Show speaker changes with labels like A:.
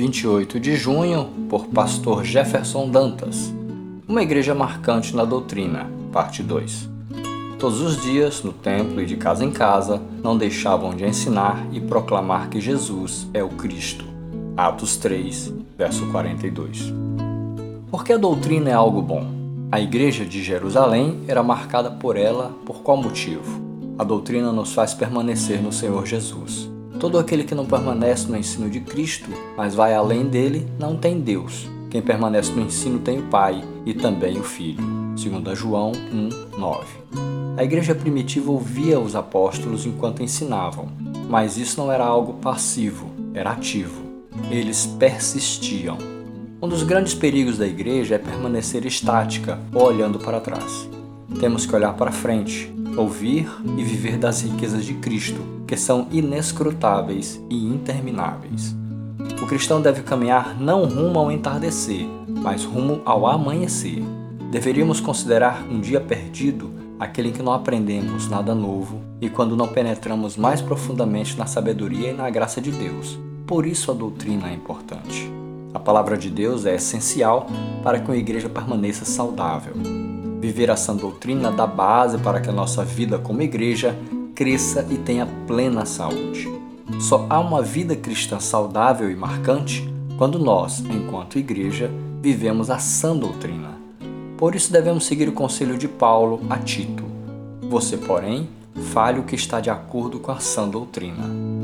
A: 28 de junho, por Pastor Jefferson Dantas. Uma igreja marcante na doutrina, parte 2. Todos os dias, no templo e de casa em casa, não deixavam de ensinar e proclamar que Jesus é o Cristo. Atos 3, verso 42. Porque a doutrina é algo bom. A igreja de Jerusalém era marcada por ela por qual motivo? A doutrina nos faz permanecer no Senhor Jesus. Todo aquele que não permanece no ensino de Cristo, mas vai além dele, não tem Deus. Quem permanece no ensino tem o Pai e também o Filho. 2 João 1, 9. A igreja primitiva ouvia os apóstolos enquanto ensinavam, mas isso não era algo passivo, era ativo. Eles persistiam. Um dos grandes perigos da igreja é permanecer estática ou olhando para trás. Temos que olhar para frente, ouvir e viver das riquezas de Cristo, que são inescrutáveis e intermináveis. O cristão deve caminhar não rumo ao entardecer, mas rumo ao amanhecer. Deveríamos considerar um dia perdido aquele em que não aprendemos nada novo e quando não penetramos mais profundamente na sabedoria e na graça de Deus. Por isso a doutrina é importante. A palavra de Deus é essencial para que uma igreja permaneça saudável. Viver a sã doutrina dá base para que a nossa vida como igreja cresça e tenha plena saúde. Só há uma vida cristã saudável e marcante quando nós, enquanto igreja, vivemos a sã doutrina. Por isso devemos seguir o conselho de Paulo a Tito. Você, porém, fale o que está de acordo com a sã doutrina.